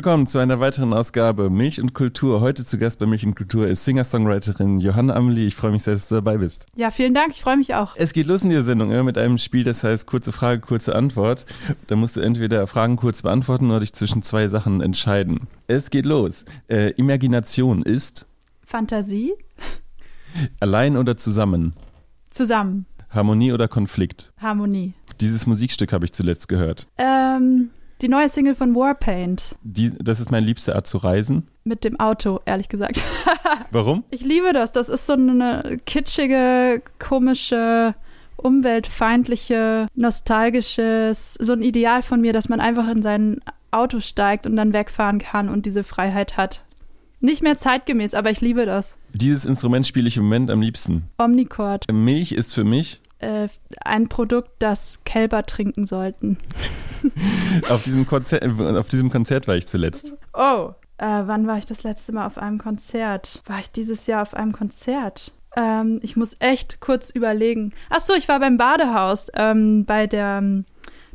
willkommen zu einer weiteren Ausgabe Milch und Kultur. Heute zu Gast bei Milch und Kultur ist Singer-Songwriterin Johanna Amelie. Ich freue mich sehr, dass du dabei bist. Ja, vielen Dank, ich freue mich auch. Es geht los in dieser Sendung ja, mit einem Spiel, das heißt kurze Frage, kurze Antwort. Da musst du entweder Fragen kurz beantworten oder dich zwischen zwei Sachen entscheiden. Es geht los. Äh, Imagination ist Fantasie allein oder zusammen? zusammen. Harmonie oder Konflikt? Harmonie. Dieses Musikstück habe ich zuletzt gehört. Ähm, die neue Single von Warpaint. Die, das ist meine liebste Art zu reisen. Mit dem Auto, ehrlich gesagt. Warum? Ich liebe das. Das ist so eine kitschige, komische, umweltfeindliche, nostalgisches, so ein Ideal von mir, dass man einfach in sein Auto steigt und dann wegfahren kann und diese Freiheit hat. Nicht mehr zeitgemäß, aber ich liebe das. Dieses Instrument spiele ich im Moment am liebsten. Omnicord. Milch ist für mich Äh, ein Produkt, das Kälber trinken sollten. Auf diesem, Konzert, auf diesem Konzert war ich zuletzt. Oh. Äh, wann war ich das letzte Mal auf einem Konzert? War ich dieses Jahr auf einem Konzert? Ähm, ich muss echt kurz überlegen. Ach so, ich war beim Badehaus ähm, bei der ähm,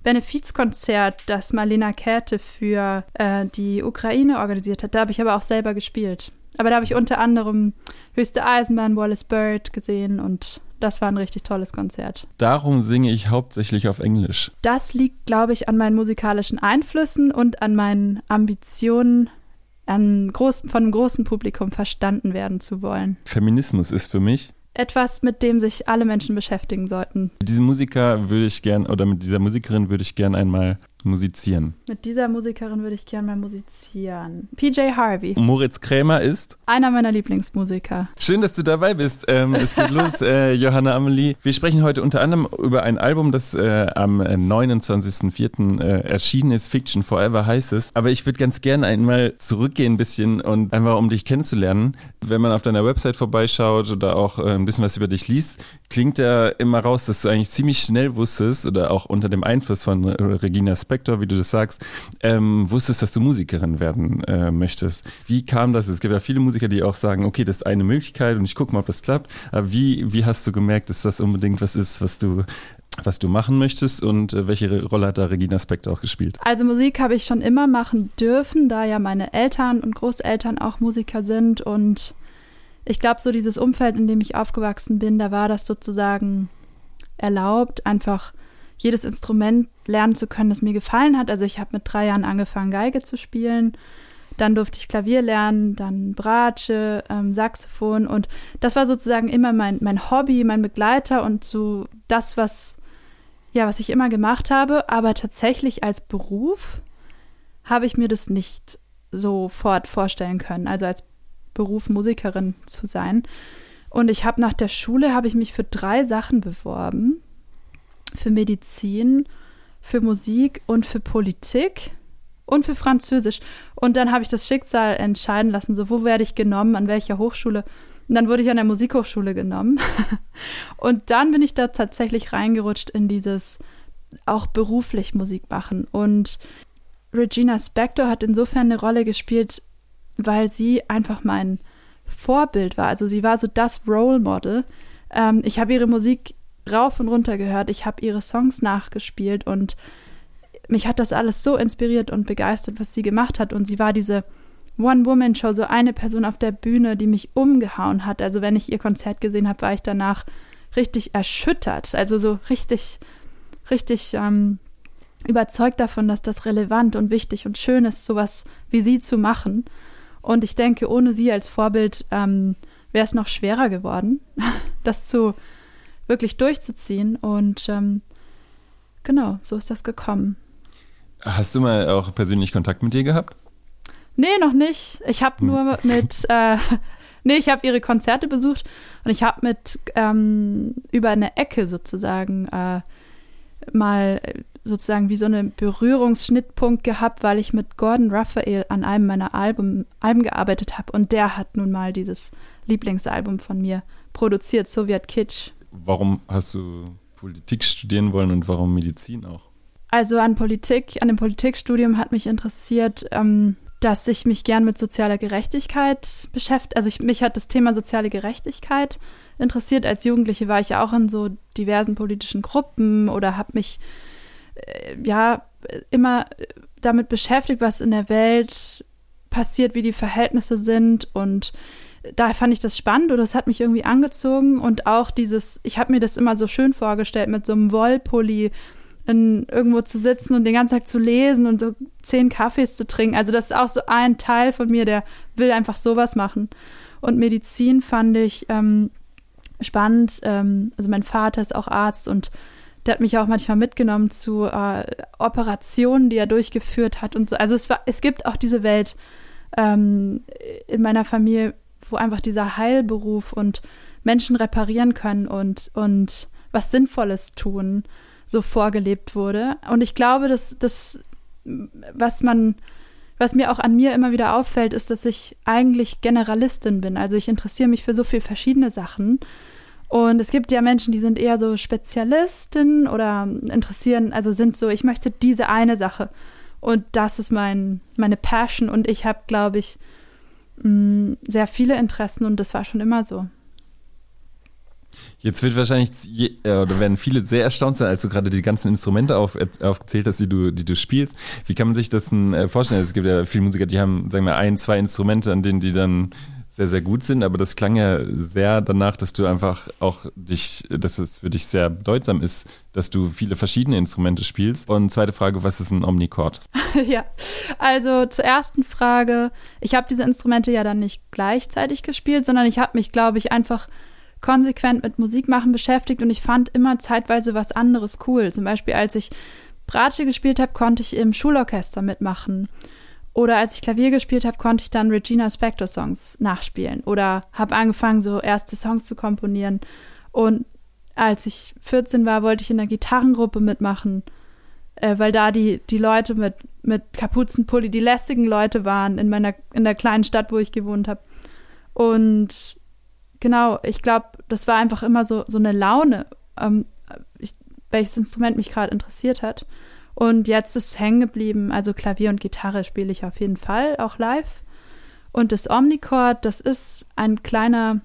Benefizkonzert, das Marlena Käthe für äh, die Ukraine organisiert hat. Da habe ich aber auch selber gespielt. Aber da habe ich unter anderem Höchste Eisenbahn, Wallace Bird gesehen und das war ein richtig tolles Konzert. Darum singe ich hauptsächlich auf Englisch. Das liegt, glaube ich, an meinen musikalischen Einflüssen und an meinen Ambitionen, an groß, von einem großen Publikum verstanden werden zu wollen. Feminismus ist für mich. Etwas, mit dem sich alle Menschen beschäftigen sollten. Mit diesem Musiker würde ich gern, oder mit dieser Musikerin würde ich gern einmal musizieren. Mit dieser Musikerin würde ich gerne mal musizieren. PJ Harvey, Moritz Krämer ist. einer meiner Lieblingsmusiker. Schön, dass du dabei bist. Ähm, es geht los, äh, Johanna Amelie. Wir sprechen heute unter anderem über ein Album, das äh, am 29.04. Äh, erschienen ist. Fiction Forever heißt es. Aber ich würde ganz gerne einmal zurückgehen ein bisschen und einfach um dich kennenzulernen. Wenn man auf deiner Website vorbeischaut oder auch äh, ein bisschen was über dich liest, klingt da immer raus, dass du eigentlich ziemlich schnell wusstest oder auch unter dem Einfluss von äh, Regina Spektor, wie du das sagst, ähm, wusstest, dass du Musikerin werden äh, möchtest. Wie kam das? Es gibt ja viele Musiker, die auch sagen, okay, das ist eine Möglichkeit und ich gucke mal, ob das klappt. Aber wie, wie hast du gemerkt, dass das unbedingt was ist, was du was du machen möchtest und äh, welche Rolle hat da Regina Spektor auch gespielt? Also Musik habe ich schon immer machen dürfen, da ja meine Eltern und Großeltern auch Musiker sind und ich glaube, so dieses Umfeld, in dem ich aufgewachsen bin, da war das sozusagen erlaubt, einfach jedes Instrument lernen zu können, das mir gefallen hat. Also ich habe mit drei Jahren angefangen, Geige zu spielen. Dann durfte ich Klavier lernen, dann Bratsche, ähm, Saxophon und das war sozusagen immer mein, mein Hobby, mein Begleiter und so das, was, ja, was ich immer gemacht habe. Aber tatsächlich als Beruf habe ich mir das nicht sofort vorstellen können. Also als Beruf Musikerin zu sein. Und ich habe nach der Schule habe ich mich für drei Sachen beworben. Für Medizin, für Musik und für Politik und für Französisch. Und dann habe ich das Schicksal entscheiden lassen, so wo werde ich genommen, an welcher Hochschule. Und dann wurde ich an der Musikhochschule genommen. und dann bin ich da tatsächlich reingerutscht in dieses auch beruflich Musik machen. Und Regina Spektor hat insofern eine Rolle gespielt, weil sie einfach mein Vorbild war. Also sie war so das Role Model. Ähm, ich habe ihre Musik rauf und runter gehört, ich habe ihre Songs nachgespielt und mich hat das alles so inspiriert und begeistert, was sie gemacht hat. Und sie war diese One-Woman-Show, so eine Person auf der Bühne, die mich umgehauen hat. Also wenn ich ihr Konzert gesehen habe, war ich danach richtig erschüttert. Also so richtig, richtig ähm, überzeugt davon, dass das relevant und wichtig und schön ist, sowas wie sie zu machen. Und ich denke, ohne sie als Vorbild ähm, wäre es noch schwerer geworden, das zu wirklich durchzuziehen. Und ähm, genau, so ist das gekommen. Hast du mal auch persönlich Kontakt mit ihr gehabt? Nee, noch nicht. Ich habe Hm. nur mit, äh, nee, ich habe ihre Konzerte besucht und ich habe mit ähm, über eine Ecke sozusagen äh, mal sozusagen wie so einen Berührungsschnittpunkt gehabt, weil ich mit Gordon Raphael an einem meiner Album, Alben gearbeitet habe und der hat nun mal dieses Lieblingsalbum von mir produziert, Sowjet Kitsch. Warum hast du Politik studieren wollen und warum Medizin auch? Also an Politik, an dem Politikstudium hat mich interessiert, ähm, dass ich mich gern mit sozialer Gerechtigkeit beschäftige. Also ich, mich hat das Thema soziale Gerechtigkeit interessiert. Als Jugendliche war ich ja auch in so diversen politischen Gruppen oder habe mich äh, ja immer damit beschäftigt, was in der Welt passiert, wie die Verhältnisse sind und da fand ich das spannend und das hat mich irgendwie angezogen und auch dieses, ich habe mir das immer so schön vorgestellt, mit so einem Wollpulli in, irgendwo zu sitzen und den ganzen Tag zu lesen und so zehn Kaffees zu trinken. Also das ist auch so ein Teil von mir, der will einfach sowas machen. Und Medizin fand ich ähm, spannend. Ähm, also mein Vater ist auch Arzt und der hat mich auch manchmal mitgenommen zu äh, Operationen, die er durchgeführt hat und so. Also es, war, es gibt auch diese Welt ähm, in meiner Familie, wo einfach dieser Heilberuf und Menschen reparieren können und, und was Sinnvolles tun, so vorgelebt wurde. Und ich glaube, dass das, was man, was mir auch an mir immer wieder auffällt, ist, dass ich eigentlich Generalistin bin. Also ich interessiere mich für so viele verschiedene Sachen. Und es gibt ja Menschen, die sind eher so Spezialisten oder interessieren, also sind so, ich möchte diese eine Sache. Und das ist mein, meine Passion. Und ich habe, glaube ich, mh, sehr viele Interessen und das war schon immer so. Jetzt wird wahrscheinlich, je, äh, oder werden viele sehr erstaunt sein, als du gerade die ganzen Instrumente auf, äh, aufgezählt hast, die du, die du spielst. Wie kann man sich das denn äh, vorstellen? Es gibt ja viele Musiker, die haben, sagen wir, ein, zwei Instrumente, an denen die dann sehr, sehr gut sind, aber das klang ja sehr danach, dass du einfach auch dich, dass es für dich sehr bedeutsam ist, dass du viele verschiedene Instrumente spielst. Und zweite Frage, was ist ein Omnichord? ja, also zur ersten Frage, ich habe diese Instrumente ja dann nicht gleichzeitig gespielt, sondern ich habe mich, glaube ich, einfach konsequent mit Musikmachen beschäftigt und ich fand immer zeitweise was anderes cool. Zum Beispiel, als ich Bratsche gespielt habe, konnte ich im Schulorchester mitmachen. Oder als ich Klavier gespielt habe, konnte ich dann Regina Spector Songs nachspielen oder habe angefangen, so erste Songs zu komponieren. Und als ich 14 war, wollte ich in einer Gitarrengruppe mitmachen, äh, weil da die, die Leute mit, mit Kapuzenpulli, die lästigen Leute waren in meiner, in der kleinen Stadt, wo ich gewohnt habe. Und genau, ich glaube, das war einfach immer so, so eine Laune, ähm, ich, welches Instrument mich gerade interessiert hat. Und jetzt ist es hängen geblieben. Also Klavier und Gitarre spiele ich auf jeden Fall, auch live. Und das Omnichord, das ist ein kleiner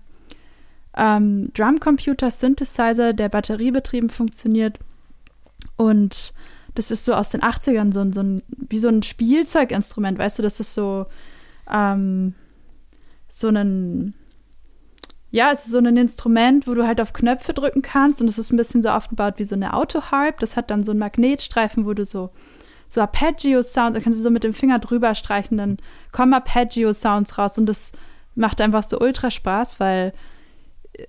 ähm, Drumcomputer-Synthesizer, der batteriebetrieben funktioniert. Und das ist so aus den 80ern, so, so ein, wie so ein Spielzeuginstrument, weißt du, das ist so, ähm, so ein ja, es ist so ein Instrument, wo du halt auf Knöpfe drücken kannst und es ist ein bisschen so aufgebaut wie so eine Autoharp. Das hat dann so einen Magnetstreifen, wo du so so Arpeggio-Sounds, da kannst du so mit dem Finger drüber streichen, dann kommen Arpeggio-Sounds raus und das macht einfach so ultra Spaß, weil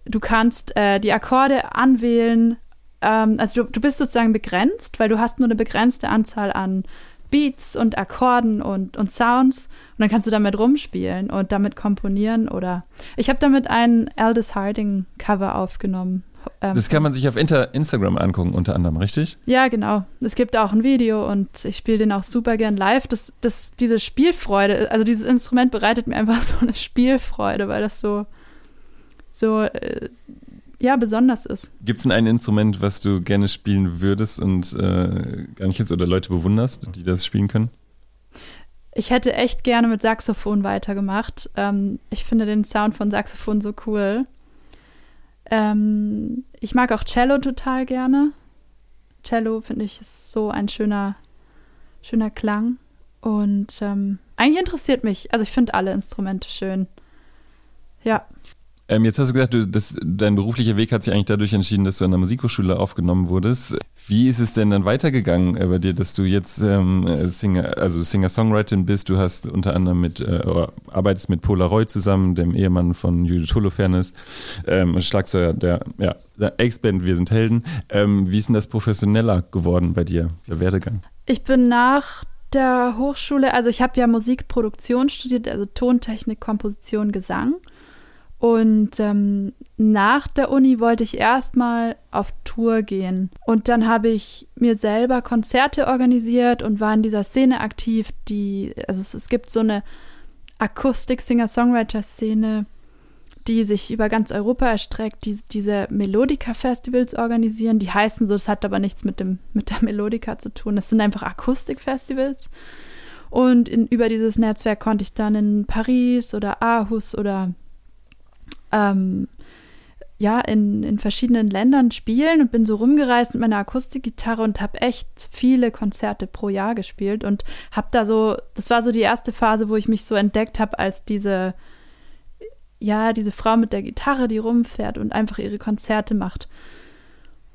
du kannst äh, die Akkorde anwählen, ähm, also du, du bist sozusagen begrenzt, weil du hast nur eine begrenzte Anzahl an Beats und Akkorden und, und Sounds und dann kannst du damit rumspielen und damit komponieren oder ich habe damit ein Aldous Harding Cover aufgenommen. Ähm, das kann man sich auf Inter Instagram angucken, unter anderem, richtig? Ja, genau. Es gibt auch ein Video und ich spiele den auch super gern live. Das, das, diese Spielfreude, also dieses Instrument bereitet mir einfach so eine Spielfreude, weil das so, so äh, ja, besonders ist. Gibt es denn ein Instrument, was du gerne spielen würdest und äh, gar nicht jetzt oder Leute bewunderst, die das spielen können? Ich hätte echt gerne mit Saxophon weitergemacht. Ähm, ich finde den Sound von Saxophon so cool. Ähm, ich mag auch Cello total gerne. Cello finde ich ist so ein schöner, schöner Klang. Und ähm, eigentlich interessiert mich, also ich finde alle Instrumente schön. Ja. Ähm, jetzt hast du gesagt, du, das, dein beruflicher Weg hat sich eigentlich dadurch entschieden, dass du an der Musikhochschule aufgenommen wurdest. Wie ist es denn dann weitergegangen äh, bei dir, dass du jetzt ähm, Singer, also Singer-Songwriterin bist? Du hast unter anderem mit, äh, arbeitest mit Polaroid zusammen, dem Ehemann von Judith Holofernes, ähm, Schlagzeuger der, ja, der Ex-Band Wir sind Helden. Ähm, wie ist denn das professioneller geworden bei dir, der Werdegang? Ich bin nach der Hochschule, also ich habe ja Musikproduktion studiert, also Tontechnik, Komposition, Gesang Und ähm, nach der Uni wollte ich erstmal auf Tour gehen. Und dann habe ich mir selber Konzerte organisiert und war in dieser Szene aktiv, die, also es, es gibt so eine Akustik-Singer-Songwriter-Szene, die sich über ganz Europa erstreckt, die diese Melodica-Festivals organisieren. Die heißen so, das hat aber nichts mit, dem, mit der Melodica zu tun. Das sind einfach Akustik-Festivals. Und in, über dieses Netzwerk konnte ich dann in Paris oder Aarhus oder ähm, ja, in, in verschiedenen Ländern spielen und bin so rumgereist mit meiner Akustikgitarre und habe echt viele Konzerte pro Jahr gespielt und habe da so, das war so die erste Phase, wo ich mich so entdeckt habe als diese, ja, diese Frau mit der Gitarre, die rumfährt und einfach ihre Konzerte macht.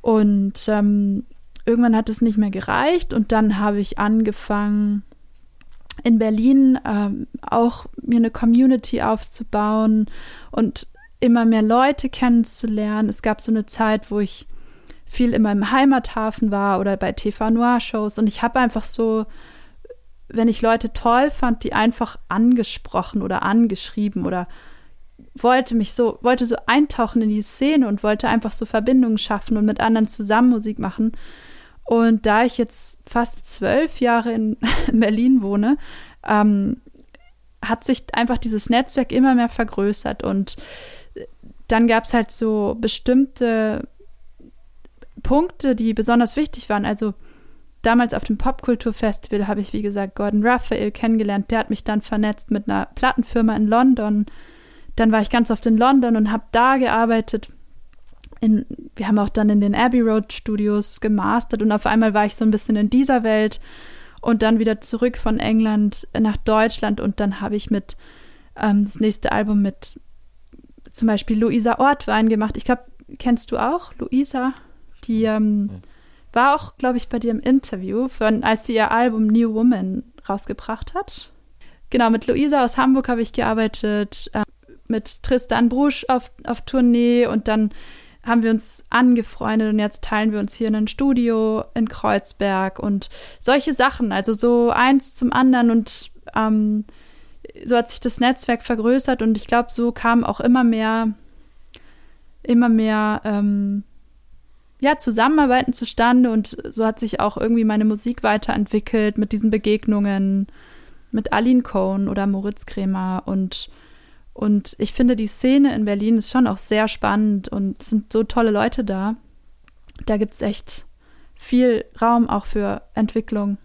Und ähm, irgendwann hat es nicht mehr gereicht und dann habe ich angefangen, in Berlin ähm, auch mir eine Community aufzubauen und immer mehr Leute kennenzulernen. Es gab so eine Zeit, wo ich viel immer im Heimathafen war oder bei TV Noir Shows und ich habe einfach so, wenn ich Leute toll fand, die einfach angesprochen oder angeschrieben oder wollte mich so, wollte so eintauchen in die Szene und wollte einfach so Verbindungen schaffen und mit anderen zusammen Musik machen. Und da ich jetzt fast zwölf Jahre in, in Berlin wohne, ähm, hat sich einfach dieses Netzwerk immer mehr vergrößert und dann gab es halt so bestimmte Punkte, die besonders wichtig waren. Also damals auf dem Popkulturfestival habe ich, wie gesagt, Gordon Raphael kennengelernt. Der hat mich dann vernetzt mit einer Plattenfirma in London. Dann war ich ganz oft in London und habe da gearbeitet. In, wir haben auch dann in den Abbey Road Studios gemastert und auf einmal war ich so ein bisschen in dieser Welt und dann wieder zurück von England nach Deutschland und dann habe ich mit ähm, das nächste Album mit zum Beispiel Luisa Ortwein gemacht. Ich glaube, kennst du auch Luisa? Die ähm, ja. war auch, glaube ich, bei dir im Interview, von, als sie ihr Album New Woman rausgebracht hat. Genau, mit Luisa aus Hamburg habe ich gearbeitet, äh, mit Tristan Brusch auf, auf Tournee und dann haben wir uns angefreundet und jetzt teilen wir uns hier in ein Studio in Kreuzberg und solche Sachen, also so eins zum anderen und ähm, so hat sich das Netzwerk vergrößert und ich glaube, so kam auch immer mehr, immer mehr ähm, ja, Zusammenarbeiten zustande und so hat sich auch irgendwie meine Musik weiterentwickelt mit diesen Begegnungen mit Aline Cohn oder Moritz Kremer und und ich finde, die Szene in Berlin ist schon auch sehr spannend und es sind so tolle Leute da. Da gibt es echt viel Raum auch für Entwicklung.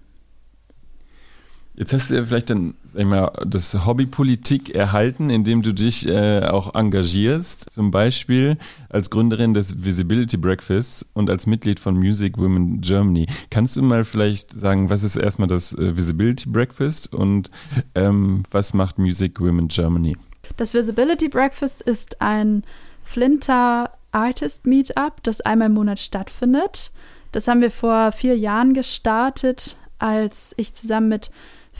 Jetzt hast du ja vielleicht dann mal, das Hobbypolitik erhalten, indem du dich äh, auch engagierst, zum Beispiel als Gründerin des Visibility Breakfasts und als Mitglied von Music Women Germany. Kannst du mal vielleicht sagen, was ist erstmal das äh, Visibility Breakfast und ähm, was macht Music Women Germany? Das Visibility Breakfast ist ein Flinter Artist Meetup, das einmal im Monat stattfindet. Das haben wir vor vier Jahren gestartet, als ich zusammen mit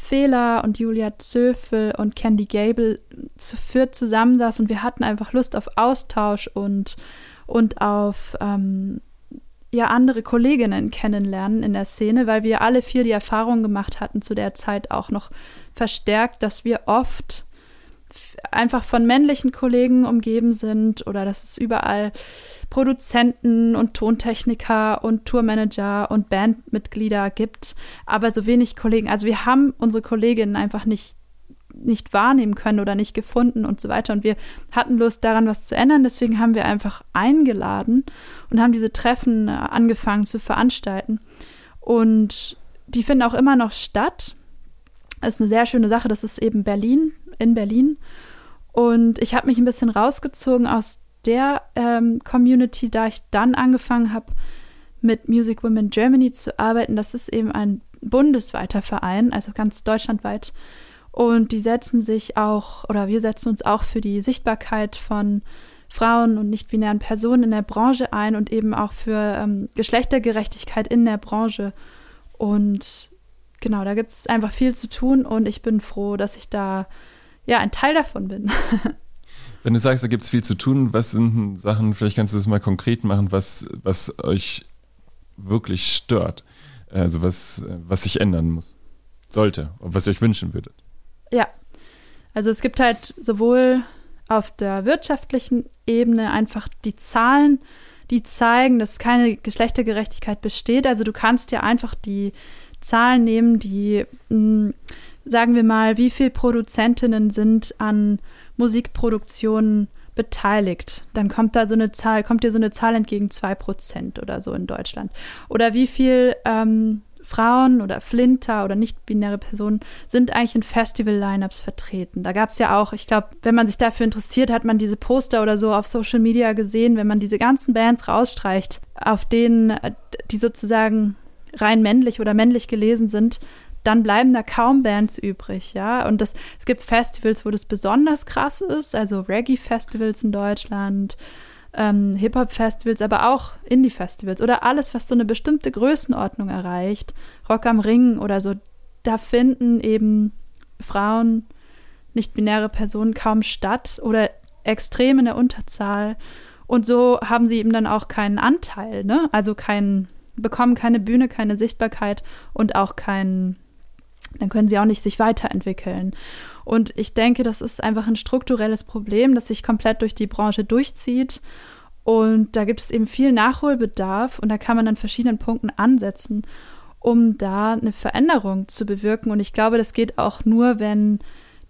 Fehler und Julia Zöfel und Candy Gable zu viert zusammensaß und wir hatten einfach Lust auf Austausch und, und auf ähm, ja andere Kolleginnen kennenlernen in der Szene, weil wir alle vier die Erfahrung gemacht hatten zu der Zeit auch noch verstärkt, dass wir oft einfach von männlichen Kollegen umgeben sind oder dass es überall Produzenten und Tontechniker und Tourmanager und Bandmitglieder gibt, aber so wenig Kollegen. Also wir haben unsere Kolleginnen einfach nicht nicht wahrnehmen können oder nicht gefunden und so weiter. Und wir hatten Lust daran, was zu ändern. Deswegen haben wir einfach eingeladen und haben diese Treffen äh, angefangen zu veranstalten. Und die finden auch immer noch statt. Das ist eine sehr schöne Sache. Das ist eben Berlin, in Berlin. Und ich habe mich ein bisschen rausgezogen aus der ähm, Community, da ich dann angefangen habe, mit Music Women Germany zu arbeiten. Das ist eben ein bundesweiter Verein, also ganz deutschlandweit. Und die setzen sich auch, oder wir setzen uns auch für die Sichtbarkeit von Frauen und nicht-binären Personen in der Branche ein und eben auch für ähm, Geschlechtergerechtigkeit in der Branche. Und genau, da gibt es einfach viel zu tun und ich bin froh, dass ich da ja ein Teil davon bin. Wenn du sagst, da gibt es viel zu tun, was sind Sachen, vielleicht kannst du das mal konkret machen, was, was euch wirklich stört? Also was, was sich ändern muss, sollte, was ihr euch wünschen würdet. Ja, also es gibt halt sowohl auf der wirtschaftlichen Ebene einfach die Zahlen, die zeigen, dass keine Geschlechtergerechtigkeit besteht. Also du kannst ja einfach die Zahlen nehmen, die, mh, sagen wir mal, wie viel Produzentinnen sind an Musikproduktionen beteiligt. Dann kommt da so eine Zahl, kommt dir so eine Zahl entgegen, zwei Prozent oder so in Deutschland. Oder wie viel ähm, Frauen oder Flinter oder nicht-binäre Personen sind eigentlich in Festival-Lineups vertreten. Da gab es ja auch, ich glaube, wenn man sich dafür interessiert, hat man diese Poster oder so auf Social Media gesehen, wenn man diese ganzen Bands rausstreicht, auf denen äh, die sozusagen rein männlich oder männlich gelesen sind, dann bleiben da kaum Bands übrig, ja. Und das, es gibt Festivals, wo das besonders krass ist, also Reggae-Festivals in Deutschland, ähm, Hip-Hop-Festivals, aber auch Indie-Festivals oder alles, was so eine bestimmte Größenordnung erreicht, Rock am Ring oder so, da finden eben Frauen, nicht-binäre Personen kaum statt oder extrem in der Unterzahl. Und so haben sie eben dann auch keinen Anteil, ne? Also keinen, bekommen keine Bühne, keine Sichtbarkeit und auch keinen, dann können sie auch nicht sich weiterentwickeln. Und ich denke, das ist einfach ein strukturelles Problem, das sich komplett durch die Branche durchzieht. Und da gibt es eben viel Nachholbedarf und da kann man an verschiedenen Punkten ansetzen, um da eine Veränderung zu bewirken. Und ich glaube, das geht auch nur, wenn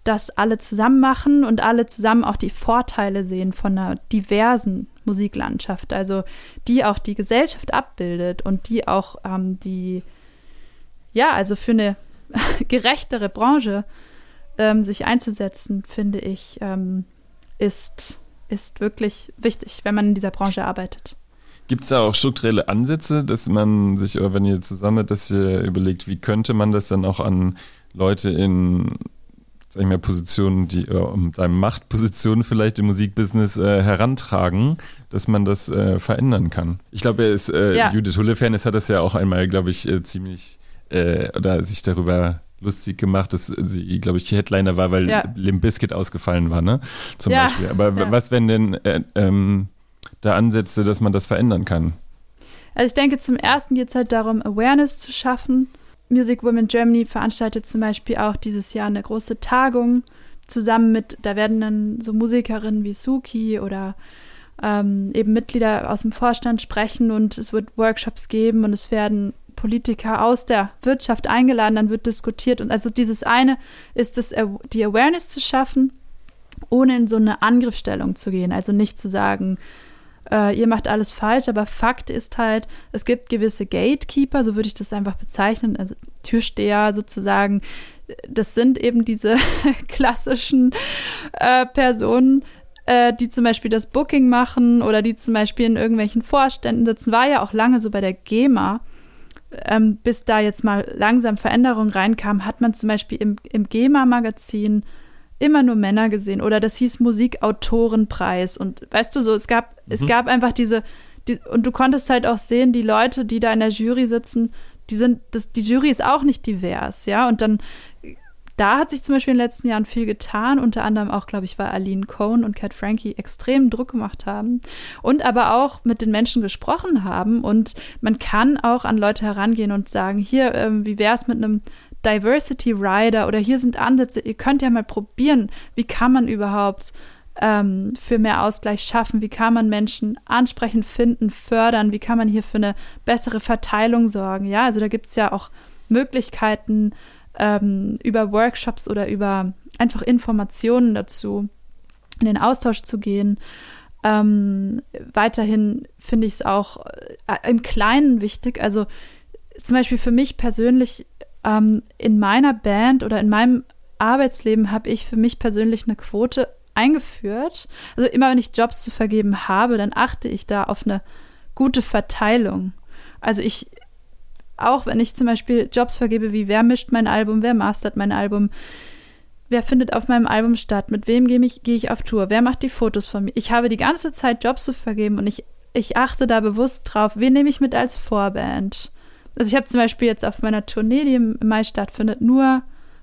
das alle zusammen machen und alle zusammen auch die Vorteile sehen von einer diversen Musiklandschaft, also die auch die Gesellschaft abbildet und die auch ähm, die, ja, also für eine gerechtere Branche ähm, sich einzusetzen, finde ich, ähm, ist, ist wirklich wichtig, wenn man in dieser Branche arbeitet. Gibt es da auch strukturelle Ansätze, dass man sich, oder wenn ihr zusammen dass ihr überlegt, wie könnte man das dann auch an Leute in, sag ich mal, Positionen, die, um deine Machtpositionen vielleicht im Musikbusiness äh, herantragen, dass man das äh, verändern kann? Ich glaube, äh, ja. Judith Hullefernes hat das ja auch einmal, glaube ich, äh, ziemlich, äh, oder sich darüber lustig gemacht, dass sie, glaube ich, Headliner war, weil ja. Limp Bizkit ausgefallen war, ne? Zum ja. Beispiel. Aber ja. was wären denn äh, ähm, da Ansätze, dass man das verändern kann? Also ich denke, zum ersten geht es halt darum, Awareness zu schaffen. Music Women Germany veranstaltet zum Beispiel auch dieses Jahr eine große Tagung zusammen mit, da werden dann so Musikerinnen wie Suki oder ähm, eben Mitglieder aus dem Vorstand sprechen und es wird Workshops geben und es werden Politiker aus der Wirtschaft eingeladen, dann wird diskutiert. Und also dieses eine ist es, die Awareness zu schaffen, ohne in so eine Angriffsstellung zu gehen. Also nicht zu sagen, äh, ihr macht alles falsch, aber Fakt ist halt, es gibt gewisse Gatekeeper, so würde ich das einfach bezeichnen, also Türsteher sozusagen. Das sind eben diese klassischen äh, Personen, äh, die zum Beispiel das Booking machen oder die zum Beispiel in irgendwelchen Vorständen sitzen. War ja auch lange so bei der GEMA ähm, bis da jetzt mal langsam Veränderungen reinkamen, hat man zum Beispiel im, im GEMA-Magazin immer nur Männer gesehen. Oder das hieß Musikautorenpreis. Und weißt du so, es gab, mhm. es gab einfach diese, die, und du konntest halt auch sehen, die Leute, die da in der Jury sitzen, die sind, das, die Jury ist auch nicht divers, ja, und dann da hat sich zum Beispiel in den letzten Jahren viel getan, unter anderem auch, glaube ich, weil Aline Cohn und Cat Frankie extrem Druck gemacht haben und aber auch mit den Menschen gesprochen haben. Und man kann auch an Leute herangehen und sagen, hier, ähm, wie wäre es mit einem Diversity Rider oder hier sind Ansätze, ihr könnt ja mal probieren, wie kann man überhaupt ähm, für mehr Ausgleich schaffen, wie kann man Menschen ansprechen, finden, fördern, wie kann man hier für eine bessere Verteilung sorgen, ja, also da gibt es ja auch Möglichkeiten, ähm, über Workshops oder über einfach Informationen dazu in den Austausch zu gehen. Ähm, weiterhin finde ich es auch äh, im Kleinen wichtig. Also zum Beispiel für mich persönlich ähm, in meiner Band oder in meinem Arbeitsleben habe ich für mich persönlich eine Quote eingeführt. Also immer wenn ich Jobs zu vergeben habe, dann achte ich da auf eine gute Verteilung. Also ich auch wenn ich zum Beispiel Jobs vergebe, wie wer mischt mein Album, wer mastert mein Album, wer findet auf meinem Album statt, mit wem gehe ich, geh ich auf Tour, wer macht die Fotos von mir. Ich habe die ganze Zeit Jobs zu vergeben und ich, ich achte da bewusst drauf, wen nehme ich mit als Vorband. Also ich habe zum Beispiel jetzt auf meiner Tournee, die im Mai stattfindet, nur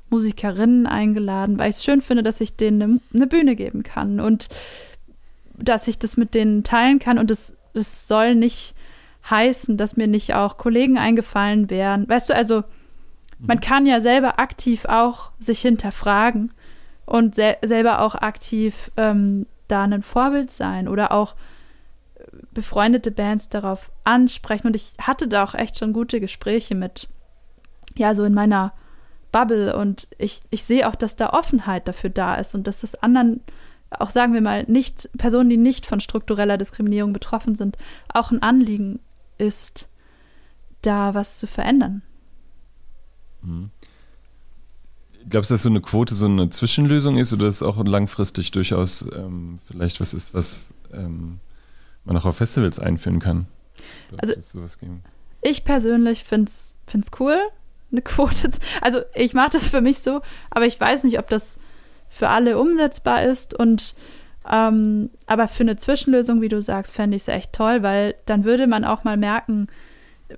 Musikerinnen eingeladen, weil ich es schön finde, dass ich denen eine, eine Bühne geben kann und dass ich das mit denen teilen kann und es, es soll nicht heißen, dass mir nicht auch Kollegen eingefallen wären. Weißt du, also man mhm. kann ja selber aktiv auch sich hinterfragen und sel selber auch aktiv ähm, da ein Vorbild sein oder auch äh, befreundete Bands darauf ansprechen. Und ich hatte da auch echt schon gute Gespräche mit, ja, so in meiner Bubble. Und ich, ich sehe auch, dass da Offenheit dafür da ist und dass es anderen, auch sagen wir mal, nicht, Personen, die nicht von struktureller Diskriminierung betroffen sind, auch ein Anliegen ist, da was zu verändern. Glaubst du, dass so eine Quote so eine Zwischenlösung ist oder dass es auch langfristig durchaus ähm, vielleicht was ist, was ähm, man auch auf Festivals einführen kann? Also- sowas geben? Ich persönlich finde es cool, eine Quote. zu- Also ich mache das für mich so, aber ich weiß nicht, ob das für alle umsetzbar ist. Und ähm, aber für eine Zwischenlösung, wie du sagst, fände ich es echt toll, weil dann würde man auch mal merken,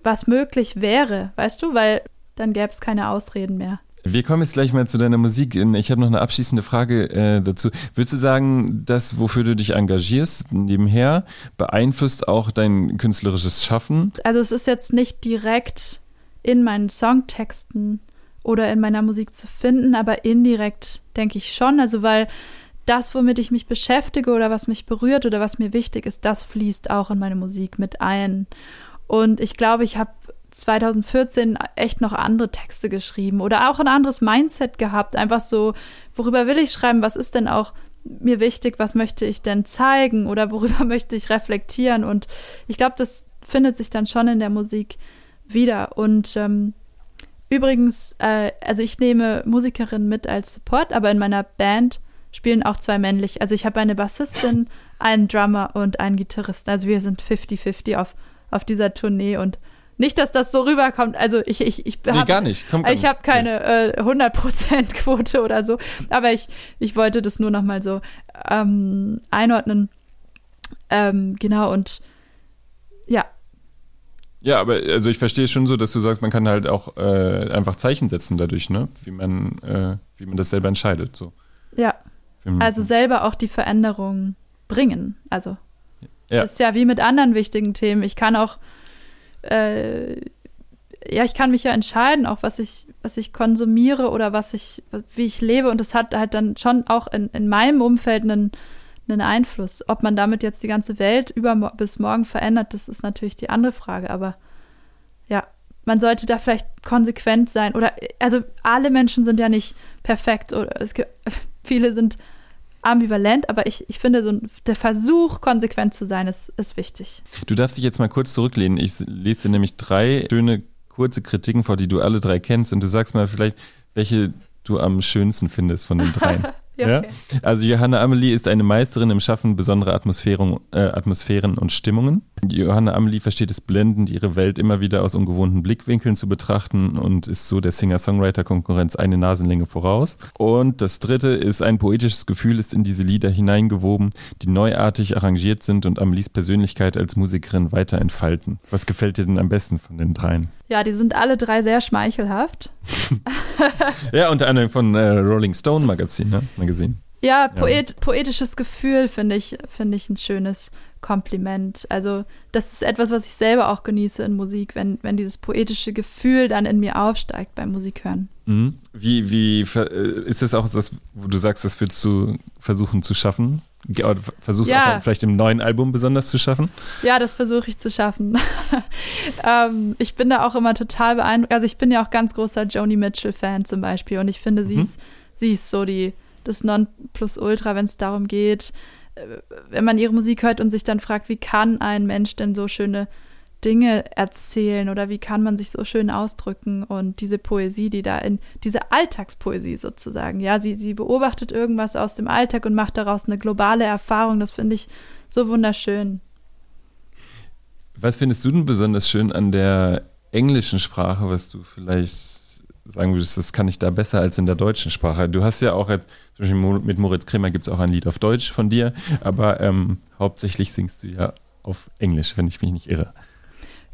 was möglich wäre, weißt du, weil dann gäbe es keine Ausreden mehr. Wir kommen jetzt gleich mal zu deiner Musik. Ich habe noch eine abschließende Frage äh, dazu. Würdest du sagen, das, wofür du dich engagierst, nebenher, beeinflusst auch dein künstlerisches Schaffen? Also es ist jetzt nicht direkt in meinen Songtexten oder in meiner Musik zu finden, aber indirekt denke ich schon. Also weil das, womit ich mich beschäftige oder was mich berührt oder was mir wichtig ist, das fließt auch in meine Musik mit ein. Und ich glaube, ich habe 2014 echt noch andere Texte geschrieben oder auch ein anderes Mindset gehabt. Einfach so, worüber will ich schreiben? Was ist denn auch mir wichtig? Was möchte ich denn zeigen? Oder worüber möchte ich reflektieren? Und ich glaube, das findet sich dann schon in der Musik wieder. Und ähm, übrigens, äh, also ich nehme Musikerinnen mit als Support, aber in meiner Band spielen auch zwei männlich. Also ich habe eine Bassistin, einen Drummer und einen Gitarristen. Also wir sind 50-50 auf, auf dieser Tournee und nicht, dass das so rüberkommt. Also ich, ich, ich Nee, hab- gar nicht. Kommt ich habe keine äh, 100% Quote oder so, aber ich, ich wollte das nur noch mal so ähm, einordnen. Ähm, genau, und ja, Ja, aber also ich verstehe schon so, dass du sagst, man kann halt auch äh, einfach Zeichen setzen dadurch, ne? Wie man, äh, wie man das selber entscheidet. So. ja, Also selber auch die Veränderung bringen. Also Ja. ist ja wie mit anderen wichtigen Themen. Ich kann auch, äh, ja, ich kann mich ja entscheiden, auch was ich, was ich konsumiere oder was ich, wie ich lebe. Und das hat halt dann schon auch in, in meinem Umfeld einen, einen Einfluss. Ob man damit jetzt die ganze Welt über bis morgen verändert, das ist natürlich die andere Frage. Aber ja, man sollte da vielleicht konsequent sein. Oder also alle Menschen sind ja nicht perfekt oder es gibt, viele sind ambivalent, aber ich, ich finde, so der Versuch, konsequent zu sein, ist, ist wichtig. Du darfst dich jetzt mal kurz zurücklehnen. Ich lese dir nämlich drei schöne, kurze Kritiken vor, die du alle drei kennst und du sagst mal vielleicht, welche du am schönsten findest von den dreien. Ja, okay. Also Johanna Amelie ist eine Meisterin im Schaffen besonderer Atmosphären, äh, Atmosphären und Stimmungen. Johanna Amelie versteht es blendend, ihre Welt immer wieder aus ungewohnten Blickwinkeln zu betrachten und ist so der Singer-Songwriter-Konkurrenz eine Nasenlänge voraus. Und das dritte ist, ein poetisches Gefühl ist in diese Lieder hineingewoben, die neuartig arrangiert sind und Amelies Persönlichkeit als Musikerin weiter entfalten. Was gefällt dir denn am besten von den dreien? Ja, die sind alle drei sehr schmeichelhaft. Ja, unter anderem von äh, Rolling Stone Magazin, ne? Magazin. Ja, Poet, poetisches Gefühl finde ich, finde ich ein schönes Kompliment. Also, das ist etwas, was ich selber auch genieße in Musik, wenn, wenn dieses poetische Gefühl dann in mir aufsteigt beim Musikhören. Mhm. Wie, wie äh, ist das auch das, wo du sagst, das würdest du versuchen zu schaffen? Oder Versuchst Ja. auch vielleicht im neuen Album besonders zu schaffen? Ja, das versuche ich zu schaffen. ähm, ich bin da auch immer total beeindruckt. Also ich bin ja auch ganz großer Joni Mitchell-Fan zum Beispiel und ich finde, sie, Mhm. ist, sie ist so die, das Nonplusultra, wenn es darum geht, äh, wenn man ihre Musik hört und sich dann fragt, wie kann ein Mensch denn so schöne Dinge erzählen oder wie kann man sich so schön ausdrücken und diese Poesie, die da in, diese Alltagspoesie sozusagen, ja, sie, sie beobachtet irgendwas aus dem Alltag und macht daraus eine globale Erfahrung, das finde ich so wunderschön. Was findest du denn besonders schön an der englischen Sprache, was du vielleicht sagen würdest, das kann ich da besser als in der deutschen Sprache? Du hast ja auch jetzt, zum Beispiel mit Moritz Kremer gibt es auch ein Lied auf Deutsch von dir, aber ähm, hauptsächlich singst du ja auf Englisch, wenn ich mich nicht irre.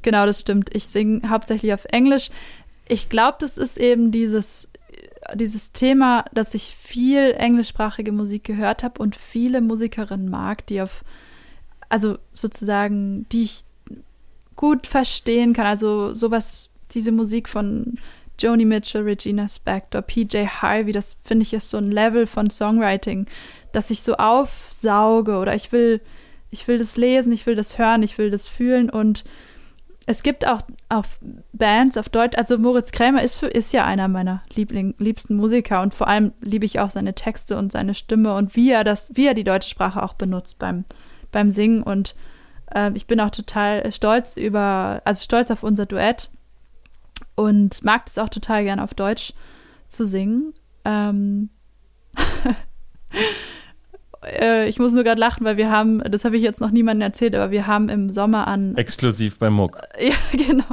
Genau, das stimmt. Ich singe hauptsächlich auf Englisch. Ich glaube, das ist eben dieses, dieses Thema, dass ich viel englischsprachige Musik gehört habe und viele Musikerinnen mag, die auf, also sozusagen, die ich gut verstehen kann. Also sowas, diese Musik von Joni Mitchell, Regina Spektor, PJ Harvey, das finde ich ist so ein Level von Songwriting, dass ich so aufsauge oder ich will, ich will das lesen, ich will das hören, ich will das fühlen und es gibt auch, auch Bands auf Deutsch, also Moritz Krämer ist, für, ist ja einer meiner Liebling, liebsten Musiker und vor allem liebe ich auch seine Texte und seine Stimme und wie er das, wie er die deutsche Sprache auch benutzt beim, beim Singen und äh, ich bin auch total stolz über, also stolz auf unser Duett und mag es auch total gern auf Deutsch zu singen. Ähm äh, ich muss nur gerade lachen, weil wir haben, das habe ich jetzt noch niemandem erzählt, aber wir haben im Sommer an. Exklusiv bei Muck. Ja, genau.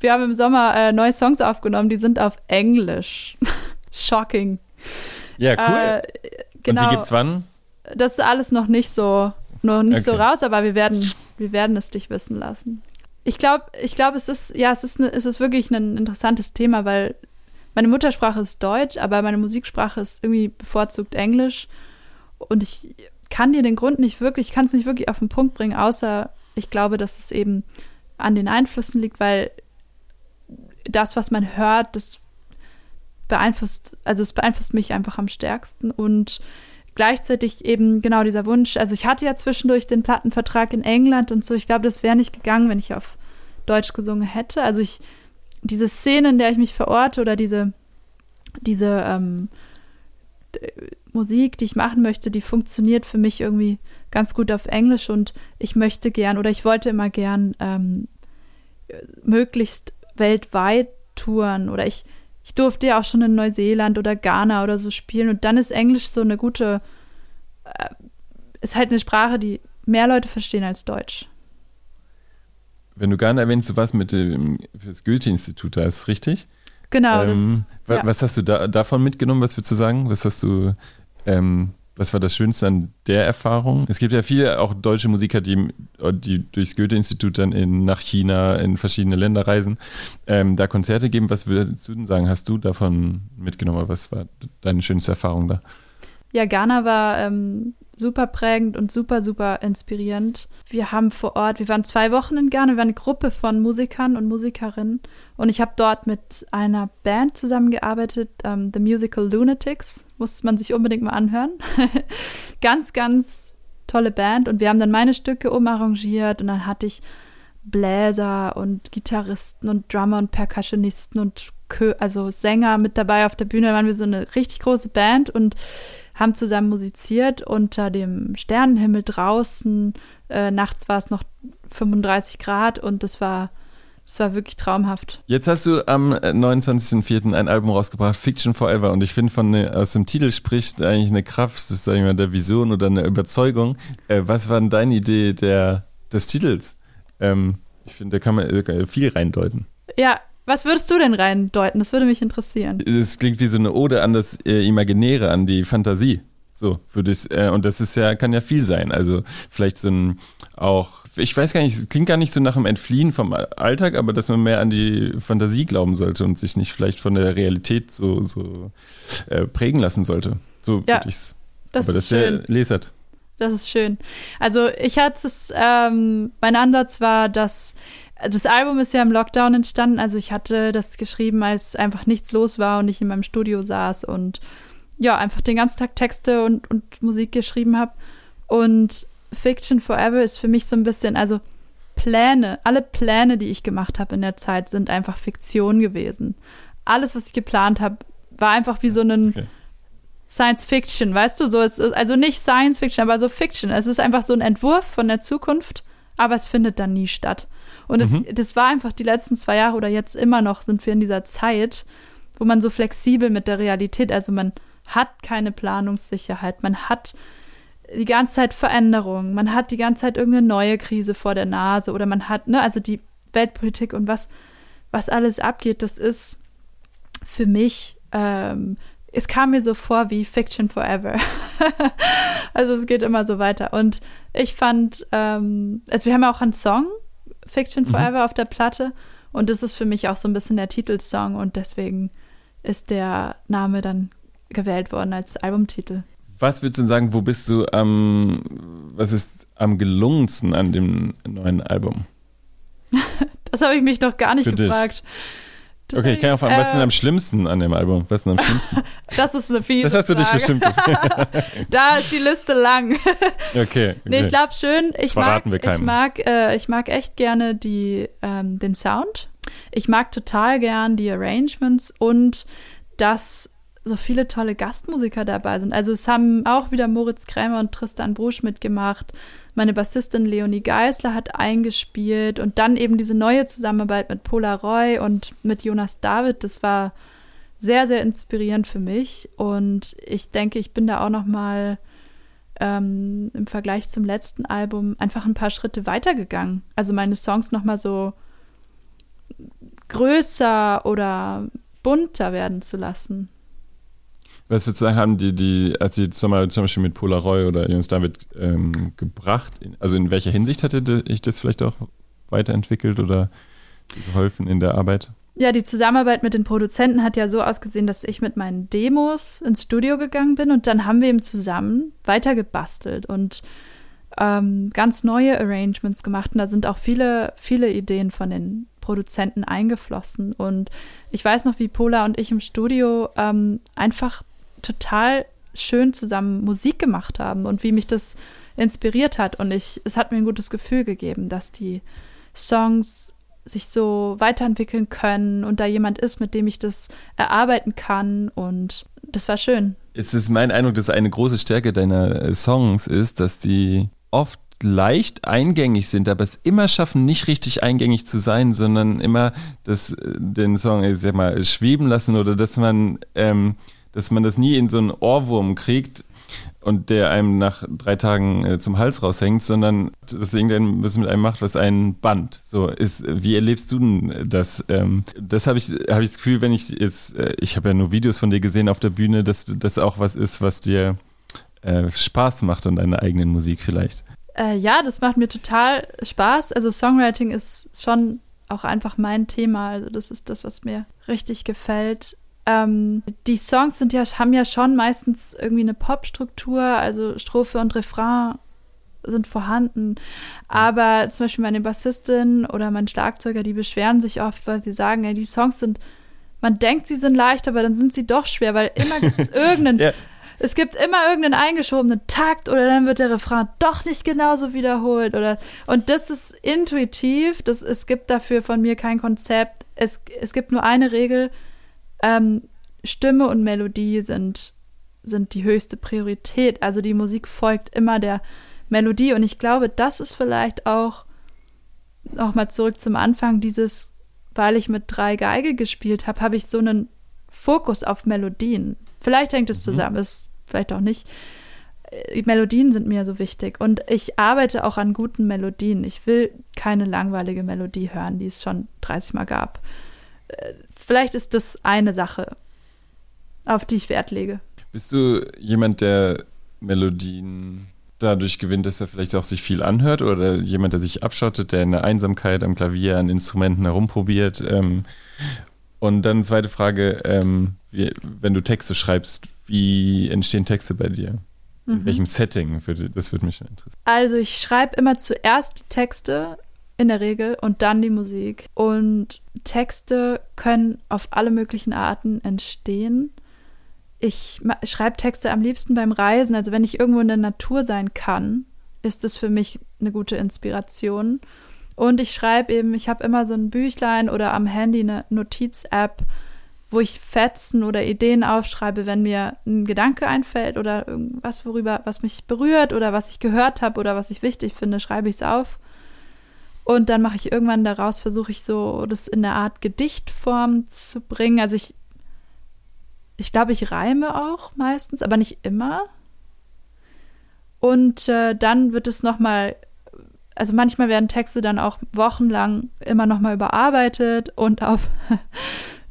Wir haben im Sommer äh, neue Songs aufgenommen, die sind auf Englisch. Shocking. Ja, cool. Äh, genau. Und die gibt's wann? Das ist alles noch nicht so, noch nicht so Okay. raus, aber wir werden, wir werden es dich wissen lassen. Ich glaube, ich glaube, es ist, ja, es ist, ne, es ist wirklich ein interessantes Thema, weil meine Muttersprache ist Deutsch, aber meine Musiksprache ist irgendwie bevorzugt Englisch. Und ich kann dir den Grund nicht wirklich, ich kann es nicht wirklich auf den Punkt bringen, außer ich glaube, dass es eben an den Einflüssen liegt, weil das, was man hört, das beeinflusst, also es beeinflusst mich einfach am stärksten und gleichzeitig eben genau dieser Wunsch, also ich hatte ja zwischendurch den Plattenvertrag in England und so, ich glaube, das wäre nicht gegangen, wenn ich auf Deutsch gesungen hätte. Also ich, diese Szene, in der ich mich verorte oder diese, diese ähm, Musik, die ich machen möchte, die funktioniert für mich irgendwie ganz gut auf Englisch und ich möchte gern oder ich wollte immer gern ähm, möglichst weltweit touren oder ich, ich durfte ja auch schon in Neuseeland oder Ghana oder so spielen und dann ist Englisch so eine gute, äh, ist halt eine Sprache, die mehr Leute verstehen als Deutsch. Wenn du gerne erwähnst, du warst mit dem für das Goethe-Institut da, ist richtig? Genau, ähm, wa- ja. Was hast du da, davon mitgenommen? Was würdest du sagen? Was hast du, ähm, was war das Schönste an der Erfahrung? Es gibt ja viele auch deutsche Musiker, die, die durchs Goethe-Institut dann in, nach China, in verschiedene Länder reisen, ähm, da Konzerte geben. Was würdest du denn sagen? Hast du davon mitgenommen? Was war deine schönste Erfahrung da? ja, Ghana war ähm, super prägend und super, super inspirierend. Wir haben vor Ort, wir waren zwei Wochen in Ghana, wir waren eine Gruppe von Musikern und Musikerinnen und ich habe dort mit einer Band zusammengearbeitet, ähm, The Musical Lunatics, muss man sich unbedingt mal anhören. ganz, ganz tolle Band und wir haben dann meine Stücke umarrangiert und dann hatte ich Bläser und Gitarristen und Drummer und Percussionisten und Kö also Sänger mit dabei auf der Bühne. Da waren wir so eine richtig große Band und haben zusammen musiziert unter dem Sternenhimmel draußen. Äh, nachts war es noch 35 Grad und das war, das war wirklich traumhaft. Jetzt hast du am äh, 29.04. ein Album rausgebracht, Fiction Forever. Und ich finde, von äh, aus dem Titel spricht eigentlich eine Kraft, das ist sag ich mal, der Vision oder eine Überzeugung. Äh, was war denn deine Idee der, des Titels? Ähm, ich finde, da kann man äh, viel reindeuten. Ja, was würdest du denn reindeuten? Das würde mich interessieren. Es klingt wie so eine Ode an das äh, Imaginäre, an die Fantasie. So, für das, äh, und das ist ja, kann ja viel sein. Also vielleicht so ein auch, ich weiß gar nicht, es klingt gar nicht so nach dem Entfliehen vom Alltag, aber dass man mehr an die Fantasie glauben sollte und sich nicht vielleicht von der Realität so, so äh, prägen lassen sollte. So Ja, würde ich's. Das aber das schön. wäre lesert. Das ist schön. Also ich hatte es, ähm, mein Ansatz war, dass das Album ist ja im Lockdown entstanden. Also ich hatte das geschrieben, als einfach nichts los war und ich in meinem Studio saß und ja, einfach den ganzen Tag Texte und, und Musik geschrieben habe. Und Fiction Forever ist für mich so ein bisschen, also Pläne, alle Pläne, die ich gemacht habe in der Zeit, sind einfach Fiktion gewesen. Alles, was ich geplant habe, war einfach wie so ein Okay. Science Fiction, weißt du, so es ist also nicht Science Fiction, aber so Fiction. Es ist einfach so ein Entwurf von der Zukunft, aber es findet dann nie statt. Und es, das war einfach die letzten zwei Jahre oder jetzt immer noch sind wir in dieser Zeit, wo man so flexibel mit der Realität, also man hat keine Planungssicherheit, man hat die ganze Zeit Veränderungen, man hat die ganze Zeit irgendeine neue Krise vor der Nase oder man hat, ne, also die Weltpolitik und was, was alles abgeht, das ist für mich, ähm, es kam mir so vor wie Fiction Forever. also es geht immer so weiter. Und ich fand, ähm, also wir haben ja auch einen Song, Fiction Forever, auf der Platte. Und das ist für mich auch so ein bisschen der Titelsong und deswegen ist der Name dann gewählt worden als Albumtitel. Was würdest du denn sagen, wo bist du am, was ist am gelungensten an dem neuen Album? Das habe ich mich noch gar nicht Für dich. gefragt. Das Okay, ich kann ja fragen, was ist denn äh, am schlimmsten an dem Album? Was ist denn am schlimmsten? Das ist eine fiese Das hast du dich Frage. bestimmt gefragt. Da ist die Liste lang. Okay. Nee, ich okay. glaube schön. Ich mag, verraten wir ich keinem. mag, äh, ich mag echt gerne die, ähm, den Sound. Ich mag total gern die Arrangements und dass so viele tolle Gastmusiker dabei sind. Also es haben auch wieder Moritz Krämer und Tristan Brusch mitgemacht. Meine Bassistin Leonie Geisler hat eingespielt und dann eben diese neue Zusammenarbeit mit Polaroy und mit Jonas David. Das war sehr, sehr inspirierend für mich und ich denke, ich bin da auch noch mal ähm, im Vergleich zum letzten Album einfach ein paar Schritte weitergegangen. Also meine Songs noch mal so größer oder bunter werden zu lassen. Was würdest du sagen, haben die, die, als sie zum Beispiel, mit Polaroy oder Jonas David ähm, gebracht, also in welcher Hinsicht hatte ich das vielleicht auch weiterentwickelt oder geholfen in der Arbeit? Ja, die Zusammenarbeit mit den Produzenten hat ja so ausgesehen, dass ich mit meinen Demos ins Studio gegangen bin und dann haben wir eben zusammen weitergebastelt und ähm, ganz neue Arrangements gemacht. Und da sind auch viele, viele Ideen von den Produzenten eingeflossen. Und ich weiß noch, wie Pola und ich im Studio ähm, einfach total schön zusammen Musik gemacht haben und wie mich das inspiriert hat. Und ich, es hat mir ein gutes Gefühl gegeben, dass die Songs sich so weiterentwickeln können und da jemand ist, mit dem ich das erarbeiten kann. Und das war schön. Es ist mein Eindruck, dass eine große Stärke deiner äh, Songs ist, dass die oft leicht eingängig sind, aber es immer schaffen, nicht richtig eingängig zu sein, sondern immer das, äh, den Song, ich sag mal, schweben lassen oder dass man, ähm, dass man das nie in so einen Ohrwurm kriegt und der einem nach drei Tagen äh, zum Hals raushängt, sondern dass irgendein was mit einem macht, was einen band. So ist, wie erlebst du denn das? Ähm, das habe ich, habe ich das Gefühl, wenn ich jetzt, äh, ich habe ja nur Videos von dir gesehen auf der Bühne, dass das auch was ist, was dir äh, Spaß macht an deiner eigenen Musik vielleicht. Äh, ja, das macht mir total Spaß. Also Songwriting ist schon auch einfach mein Thema. Also das ist das, was mir richtig gefällt. Ähm, die Songs sind ja, haben ja schon meistens irgendwie eine Popstruktur, also Strophe und Refrain sind vorhanden. Aber zum Beispiel meine Bassistin oder mein Schlagzeuger, die beschweren sich oft, weil sie sagen, ey, die Songs sind, man denkt, sie sind leicht, aber dann sind sie doch schwer, weil immer gibt es irgendeinen Ja. es gibt immer irgendeinen eingeschobenen Takt oder dann wird der Refrain doch nicht genauso wiederholt oder und das ist intuitiv, das, es gibt dafür von mir kein Konzept. Es, es gibt nur eine Regel, ähm, Stimme und Melodie sind, sind die höchste Priorität. Also die Musik folgt immer der Melodie und ich glaube, das ist vielleicht auch noch mal zurück zum Anfang dieses, weil ich mit drei Geige gespielt habe, habe ich so einen Fokus auf Melodien. Vielleicht hängt es zusammen, ist vielleicht auch nicht. Äh, Melodien sind mir so wichtig und ich arbeite auch an guten Melodien. Ich will keine langweilige Melodie hören, die es schon 30 Mal gab. Vielleicht ist das eine Sache, auf die ich Wert lege. Bist du jemand, der Melodien dadurch gewinnt, dass er vielleicht auch sich viel anhört oder jemand, der sich abschottet, der in der Einsamkeit am Klavier an Instrumenten herumprobiert? Ähm, und dann zweite Frage, ähm, wie, wenn du Texte schreibst, wie entstehen Texte bei dir? In Mhm. welchem Setting? Würde, das würde mich interessieren. Also ich schreibe immer zuerst die Texte in der Regel und dann die Musik. Und Texte können auf alle möglichen Arten entstehen. Ich schreibe Texte am liebsten beim Reisen. Also wenn ich irgendwo in der Natur sein kann, ist es für mich eine gute Inspiration. Und ich schreibe eben, ich habe immer so ein Büchlein oder am Handy eine Notiz-App, wo ich Fetzen oder Ideen aufschreibe, wenn mir ein Gedanke einfällt oder irgendwas, worüber, was mich berührt oder was ich gehört habe oder was ich wichtig finde, schreibe ich es auf. Und dann mache ich irgendwann daraus, versuche ich so, das in eine Art Gedichtform zu bringen. Also ich, ich glaube, ich reime auch meistens, aber nicht immer. Und äh, dann wird es nochmal, also manchmal werden Texte dann auch wochenlang immer nochmal überarbeitet und auf,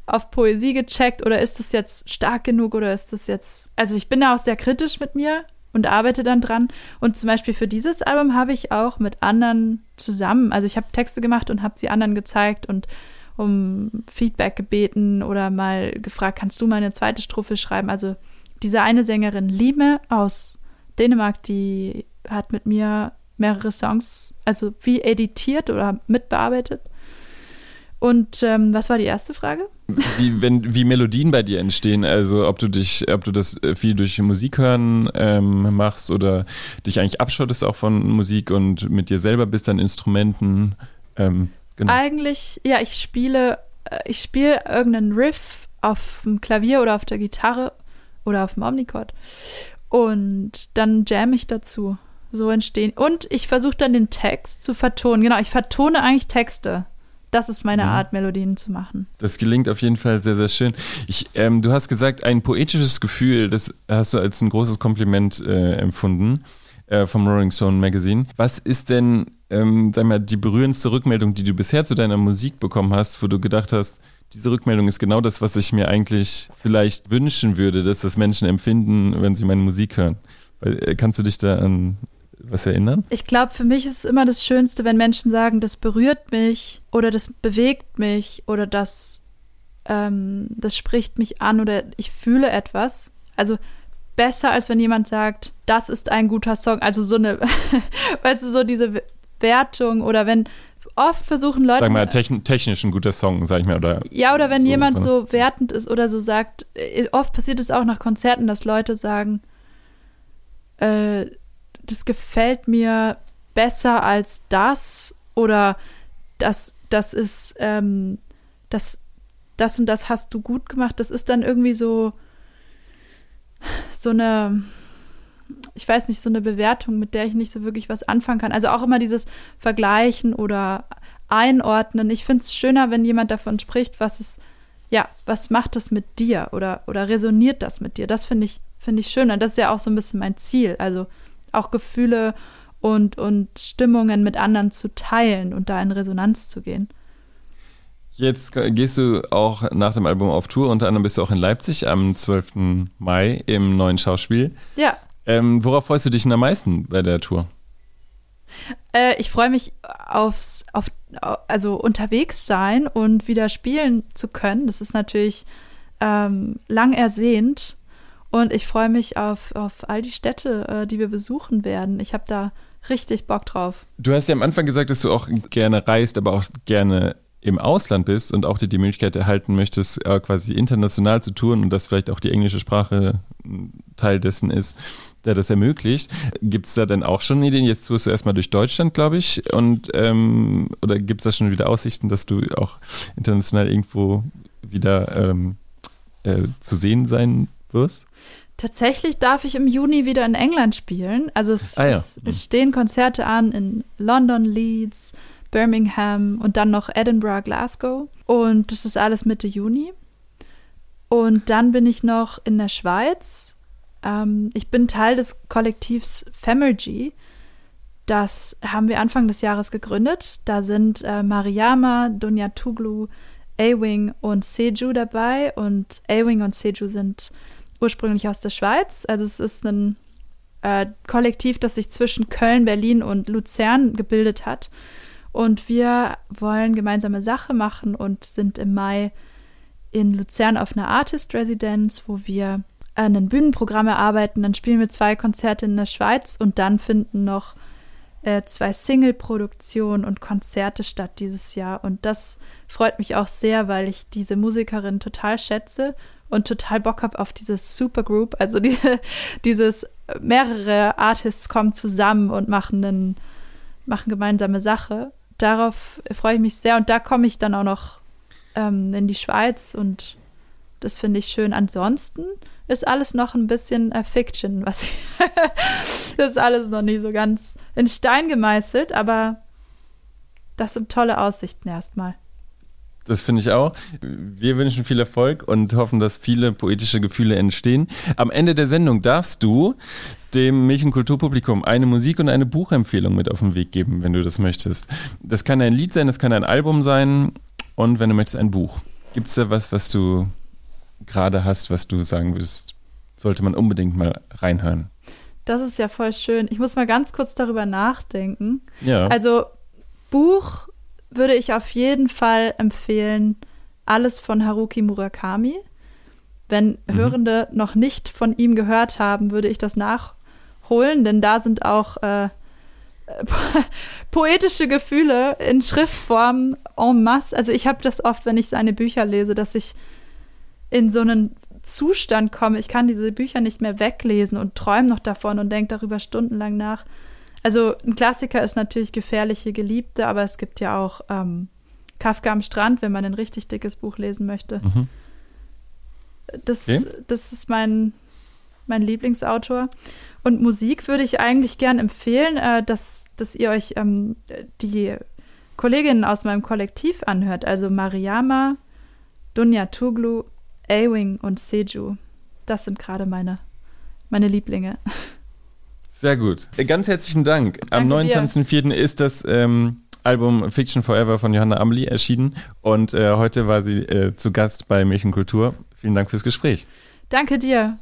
auf Poesie gecheckt oder ist das jetzt stark genug oder ist das jetzt, also ich bin da auch sehr kritisch mit mir und arbeite dann dran. Und zum Beispiel für dieses Album habe ich auch mit anderen zusammen, also ich habe Texte gemacht und habe sie anderen gezeigt und um Feedback gebeten oder mal gefragt, kannst du mal eine zweite Strophe schreiben? Also diese eine Sängerin Lime aus Dänemark, die hat mit mir mehrere Songs, also wie editiert oder mitbearbeitet. Und ähm, was war die erste Frage? Wie, wenn, wie Melodien bei dir entstehen, also ob du dich, ob du das äh, viel durch Musik hören ähm, machst oder dich eigentlich abschottest auch von Musik und mit dir selber bist an Instrumenten. Ähm, genau. Eigentlich, ja, ich spiele, äh, ich spiele irgendeinen Riff auf dem Klavier oder auf der Gitarre oder auf dem Omnichord. Und dann jam ich dazu. So entstehen. Und ich versuche dann den Text zu vertonen. Genau, ich vertone eigentlich Texte. Das ist meine Mhm. Art, Melodien zu machen. Das gelingt auf jeden Fall sehr, sehr schön. Ich, ähm, du hast gesagt, ein poetisches Gefühl, das hast du als ein großes Kompliment äh, empfunden äh, vom Rolling Stone Magazine. Was ist denn, ähm, sag mal, die berührendste Rückmeldung, die du bisher zu deiner Musik bekommen hast, wo du gedacht hast, diese Rückmeldung ist genau das, was ich mir eigentlich vielleicht wünschen würde, dass das Menschen empfinden, wenn sie meine Musik hören. Äh, Kannst du dich da an was erinnern? Ich glaube, für mich ist es immer das Schönste, wenn Menschen sagen, das berührt mich oder das bewegt mich oder das, ähm, das spricht mich an oder ich fühle etwas. Also besser, als wenn jemand sagt, das ist ein guter Song. Also so eine, weißt du, so diese Wertung oder wenn oft versuchen Leute. Sag mal, techn technisch ein guter Song, sag ich mal. Oder Ja, oder wenn So jemand so wertend ist oder so sagt, äh, oft passiert es auch nach Konzerten, dass Leute sagen, äh, das gefällt mir besser als das oder das, das ist, ähm, das, das und das hast du gut gemacht. Das ist dann irgendwie so, so eine, ich weiß nicht, so eine Bewertung, mit der ich nicht so wirklich was anfangen kann. Also auch immer dieses Vergleichen oder Einordnen. Ich finde es schöner, wenn jemand davon spricht, was es, ja, was macht das mit dir oder, oder resoniert das mit dir? Das finde ich, finde ich schön. Und das ist ja auch so ein bisschen mein Ziel. Also auch Gefühle und, und Stimmungen mit anderen zu teilen und da in Resonanz zu gehen. Jetzt gehst du auch nach dem Album auf Tour. Unter anderem bist du auch in Leipzig am 12. Mai im neuen Schauspiel. Ja, Ähm, worauf freust du dich denn am meisten bei der Tour? Äh, ich freue mich aufs, auf, au- also unterwegs sein und wieder spielen zu können. Das ist natürlich ähm, lang ersehnt. Und ich freue mich auf, auf all die Städte, äh, die wir besuchen werden. Ich habe da richtig Bock drauf. Du hast ja am Anfang gesagt, dass du auch gerne reist, aber auch gerne im Ausland bist und auch dir die Möglichkeit erhalten möchtest, äh, quasi international zu touren und dass vielleicht auch die englische Sprache Teil dessen ist, der das ermöglicht. Gibt es da denn auch schon Ideen? Jetzt tourst du erstmal durch Deutschland, glaube ich. Und ähm, oder gibt es da schon wieder Aussichten, dass du auch international irgendwo wieder ähm, äh, zu sehen sein wirst? Tatsächlich darf ich im Juni wieder in England spielen. Also es, Ah ja. es, es stehen Konzerte an in London, Leeds, Birmingham und dann noch Edinburgh, Glasgow. Und das ist alles Mitte Juni. Und dann bin ich noch in der Schweiz. Ähm, ich bin Teil des Kollektivs Femergy. Das haben wir Anfang des Jahres gegründet. Da sind äh, Mariama, Dunja Tuglu, A-Wing und Seju dabei. Und A-Wing und Seju sind ursprünglich aus der Schweiz. Also es ist ein äh, Kollektiv, das sich zwischen Köln, Berlin und Luzern gebildet hat. Und wir wollen gemeinsame Sache machen und sind im Mai in Luzern auf einer Artist-Residenz, wo wir an einem Bühnenprogramm erarbeiten. Dann spielen wir zwei Konzerte in der Schweiz und dann finden noch äh, zwei Single-Produktionen und Konzerte statt dieses Jahr. Und das freut mich auch sehr, weil ich diese Musikerin total schätze und total Bock habe auf dieses Supergroup. Also diese, dieses mehrere Artists kommen zusammen und machen, einen, machen gemeinsame Sache. Darauf freue ich mich sehr und da komme ich dann auch noch ähm, in die Schweiz und das finde ich schön. Ansonsten ist alles noch ein bisschen äh, Fiction, was ich das ist alles noch nicht so ganz in Stein gemeißelt, aber das sind tolle Aussichten erstmal. Das finde ich auch. Wir wünschen viel Erfolg und hoffen, dass viele poetische Gefühle entstehen. Am Ende der Sendung darfst du dem Milchenkulturpublikum eine Musik- und eine Buchempfehlung mit auf den Weg geben, wenn du das möchtest. Das kann ein Lied sein, das kann ein Album sein und wenn du möchtest, ein Buch. Gibt es da was, was du gerade hast, was du sagen würdest, sollte man unbedingt mal reinhören? Das ist ja voll schön. Ich muss mal ganz kurz darüber nachdenken. Ja. Also Buch würde ich auf jeden Fall empfehlen, alles von Haruki Murakami. Wenn Mhm. Hörende noch nicht von ihm gehört haben, würde ich das nachholen, denn da sind auch äh, poetische Gefühle in Schriftform en masse. Also ich habe das oft, wenn ich seine Bücher lese, dass ich in so einen Zustand komme. Ich kann diese Bücher nicht mehr weglesen und träume noch davon und denke darüber stundenlang nach. Also ein Klassiker ist natürlich Gefährliche Geliebte, aber es gibt ja auch ähm, Kafka am Strand, wenn man ein richtig dickes Buch lesen möchte. Mhm. Das, Okay. das ist mein, mein Lieblingsautor. Und Musik würde ich eigentlich gern empfehlen, äh, dass, dass ihr euch ähm, die Kolleginnen aus meinem Kollektiv anhört. Also Mariama, Dunja Tuglu, Ewing und Seju. Das sind gerade meine, meine Lieblinge. Sehr gut. Äh, Ganz herzlichen Dank. Am Danke dir. 29.04. ist das ähm, Album Fiction Forever von Johanna Amelie erschienen und äh, heute war sie äh, zu Gast bei Milch und Kultur. Vielen Dank fürs Gespräch. Danke dir.